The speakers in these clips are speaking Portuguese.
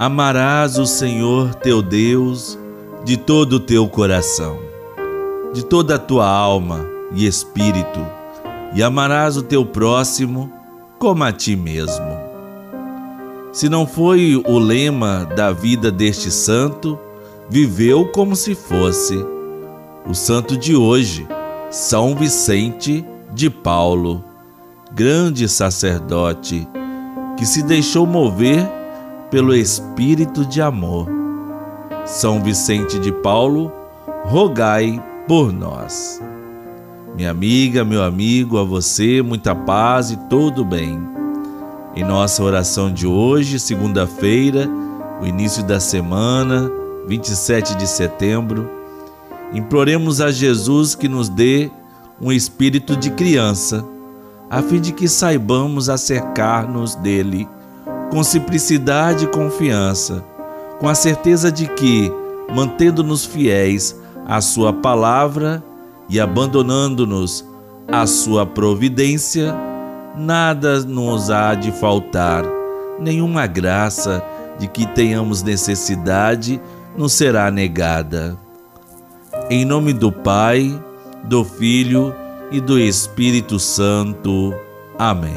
Amarás o Senhor teu Deus de todo o teu coração, de toda a tua alma e espírito, e amarás o teu próximo como a ti mesmo. Se não foi o lema da vida deste santo, viveu como se fosse o santo de hoje, São Vicente de Paulo, grande sacerdote que se deixou mover pelo espírito de amor. São Vicente de Paulo, rogai por nós. Minha amiga, meu amigo, a você, muita paz e todo bem. Em nossa oração de hoje, segunda-feira, o início da semana, 27 de setembro, imploremos a Jesus que nos dê um espírito de criança, a fim de que saibamos acercar-nos dele com simplicidade e confiança, com a certeza de que, mantendo-nos fiéis à Sua palavra e abandonando-nos à Sua providência, nada nos há de faltar, nenhuma graça de que tenhamos necessidade nos será negada. Em nome do Pai, do Filho e do Espírito Santo. Amém.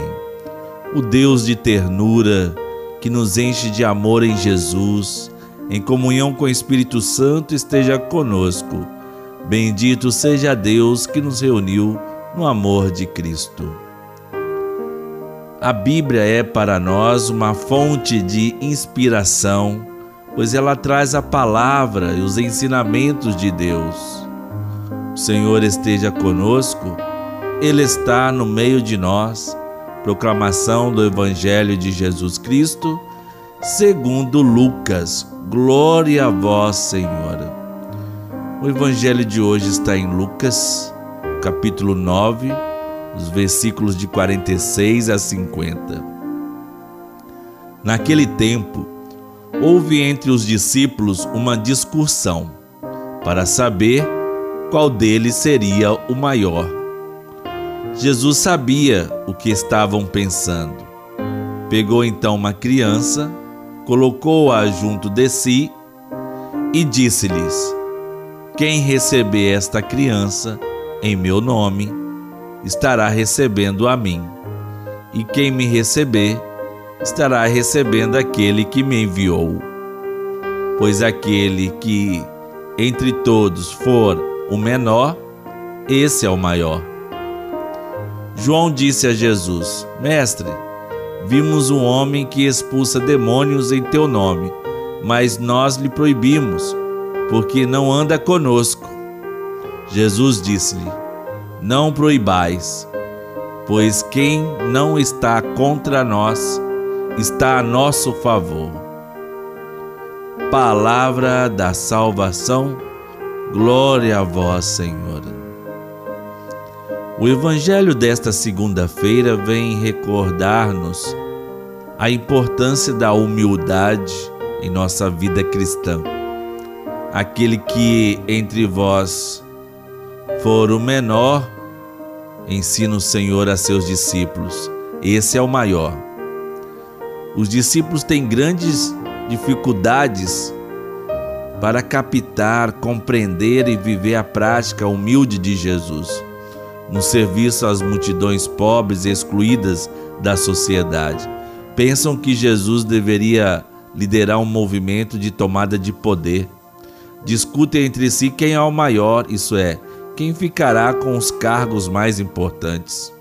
O Deus de ternura, que nos enche de amor em Jesus, em comunhão com o Espírito Santo, esteja conosco. Bendito seja Deus que nos reuniu no amor de Cristo. A Bíblia é para nós uma fonte de inspiração, pois ela traz a palavra e os ensinamentos de Deus. O Senhor esteja conosco, Ele está no meio de nós. Proclamação do Evangelho de Jesus Cristo, segundo Lucas. Glória a vós, Senhor. O Evangelho de hoje está em Lucas, capítulo 9 os versículos de 46 a 50. Naquele tempo, houve entre os discípulos uma discussão para saber qual deles seria o maior. Jesus sabia o que estavam pensando. Pegou então uma criança, colocou-a junto de si e disse-lhes: Quem receber esta criança em meu nome, estará recebendo a mim, e quem me receber estará recebendo aquele que me enviou. Pois aquele que entre todos for o menor, esse é o maior. João disse a Jesus: Mestre, vimos um homem que expulsa demônios em teu nome, mas nós lhe proibimos, porque não anda conosco. Jesus disse-lhe: não proibais, pois quem não está contra nós está a nosso favor. Palavra da salvação, glória a vós, Senhor. O Evangelho desta segunda-feira vem recordar-nos a importância da humildade em nossa vida cristã. Aquele que entre vós for o menor, ensina o Senhor a seus discípulos. Esse é o maior. Os discípulos têm grandes dificuldades para captar, compreender e viver a prática humilde de Jesus, no serviço às multidões pobres e excluídas da sociedade. Pensam que Jesus deveria liderar um movimento de tomada de poder. Discutem entre si quem é o maior, isso é, quem ficará com os cargos mais importantes.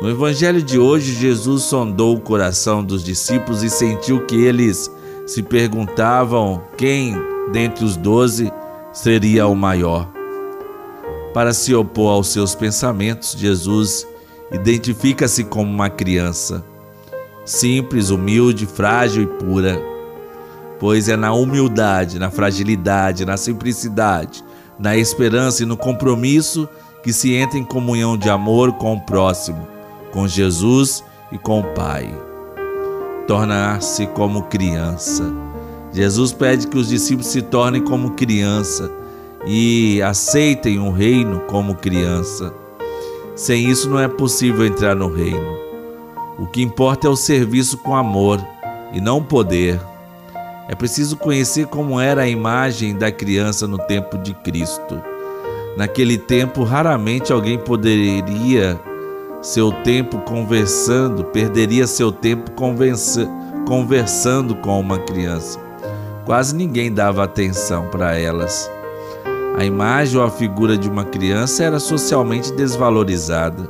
No Evangelho de hoje, Jesus sondou o coração dos discípulos e sentiu que eles se perguntavam quem dentre os doze seria o maior. Para se opor aos seus pensamentos, Jesus identifica-se como uma criança, simples, humilde, frágil e pura, pois é na humildade, na fragilidade, na simplicidade, na esperança e no compromisso que se entra em comunhão de amor com o próximo, com Jesus e com o Pai. Tornar-se como criança. Jesus pede que os discípulos se tornem como criança e aceitem o reino como criança. Sem isso não é possível entrar no reino. O que importa é o serviço com amor e não poder. É preciso conhecer como era a imagem da criança no tempo de Cristo. Naquele tempo, raramente alguém poderia seu tempo conversando, perderia seu tempo conversando com uma criança. Quase ninguém dava atenção para elas. A imagem ou a figura de uma criança era socialmente desvalorizada.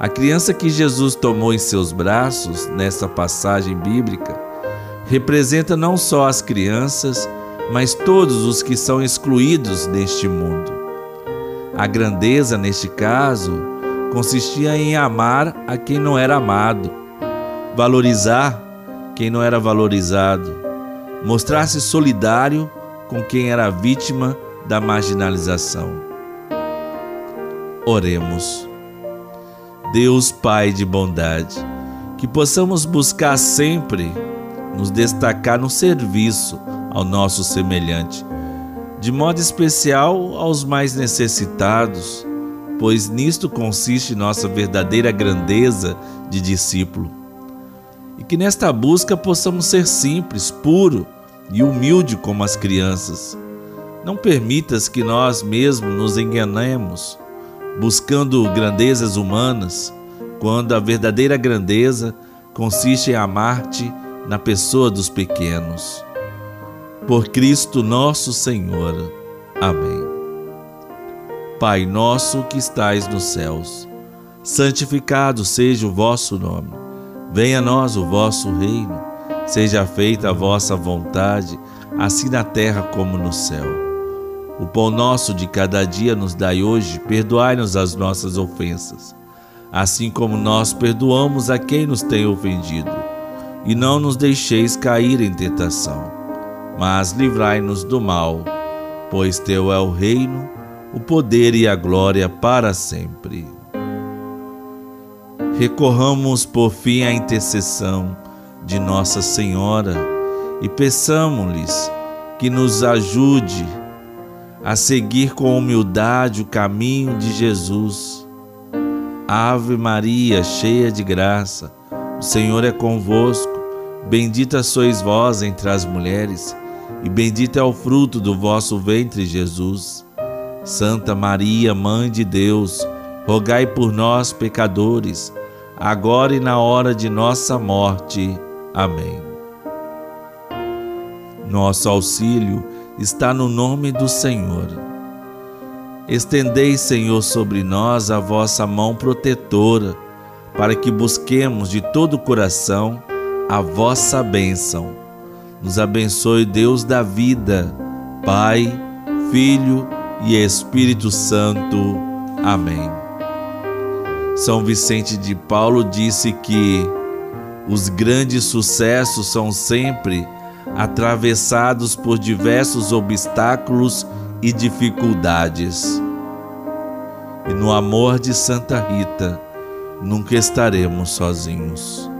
A criança que Jesus tomou em seus braços, nessa passagem bíblica, representa não só as crianças, mas todos os que são excluídos neste mundo. A grandeza, neste caso, consistia em amar a quem não era amado, valorizar quem não era valorizado, mostrar-se solidário com quem era vítima da marginalização. Oremos. Deus Pai de bondade, que possamos buscar sempre nos destacar no serviço ao nosso semelhante, de modo especial aos mais necessitados, pois nisto consiste nossa verdadeira grandeza de discípulo. E que nesta busca possamos ser simples, puro e humilde como as crianças. Não permitas que nós mesmos nos enganemos, buscando grandezas humanas, quando a verdadeira grandeza consiste em amar-te na pessoa dos pequenos. Por Cristo nosso Senhor. Amém. Pai nosso que estais nos céus, santificado seja o vosso nome. Venha a nós o vosso reino. Seja feita a vossa vontade, assim na terra como no céu. O pão nosso de cada dia nos dai hoje, perdoai-nos as nossas ofensas, assim como nós perdoamos a quem nos tem ofendido e não nos deixeis cair em tentação, mas livrai-nos do mal, pois teu é o reino, o poder e a glória para sempre. Recorramos por fim à intercessão de Nossa Senhora e peçamos-lhes que nos ajude a seguir com humildade o caminho de Jesus. Ave Maria, cheia de graça, o Senhor é convosco. Bendita sois vós entre as mulheres, e bendito é o fruto do vosso ventre, Jesus. Santa Maria, Mãe de Deus, rogai por nós, pecadores, agora e na hora de nossa morte. Amém. Nosso auxílio está no nome do Senhor. Estendei, Senhor, sobre nós a vossa mão protetora, para que busquemos de todo o coração a vossa bênção. Nos abençoe, Deus da vida, Pai, Filho e Espírito Santo. Amém. São Vicente de Paulo disse que os grandes sucessos são sempre atravessados por diversos obstáculos e dificuldades. E no amor de Santa Rita, nunca estaremos sozinhos.